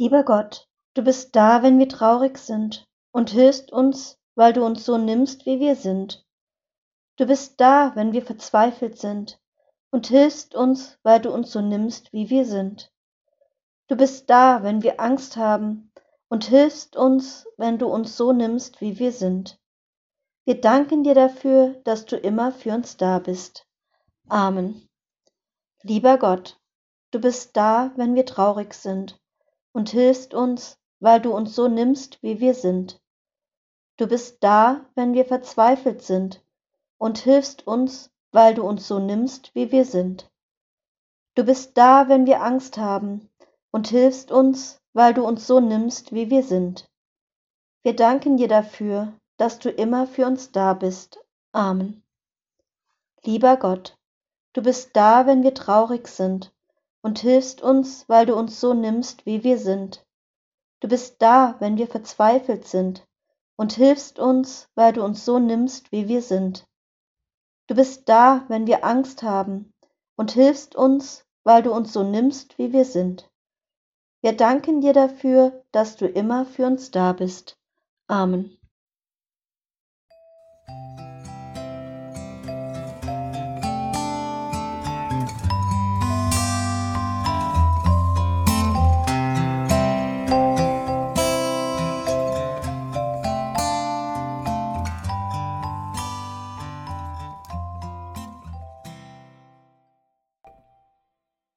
Lieber Gott, du bist da, wenn wir traurig sind und hilfst uns, weil du uns so nimmst, wie wir sind. Du bist da, wenn wir verzweifelt sind und hilfst uns, weil du uns so nimmst, wie wir sind. Du bist da, wenn wir Angst haben und hilfst uns, wenn du uns so nimmst, wie wir sind. Wir danken dir dafür, dass du immer für uns da bist. Amen. Lieber Gott, du bist da, wenn wir traurig sind und hilfst uns, weil du uns so nimmst, wie wir sind. Du bist da, wenn wir verzweifelt sind und hilfst uns, weil du uns so nimmst, wie wir sind. Du bist da, wenn wir Angst haben und hilfst uns, weil du uns so nimmst, wie wir sind. Wir danken dir dafür, dass du immer für uns da bist. Amen. Lieber Gott, du bist da, wenn wir traurig sind und hilfst uns, weil du uns so nimmst, wie wir sind. Du bist da, wenn wir verzweifelt sind und hilfst uns, weil du uns so nimmst, wie wir sind. Du bist da, wenn wir Angst haben und hilfst uns, weil du uns so nimmst, wie wir sind. Wir danken dir dafür, dass du immer für uns da bist. Amen.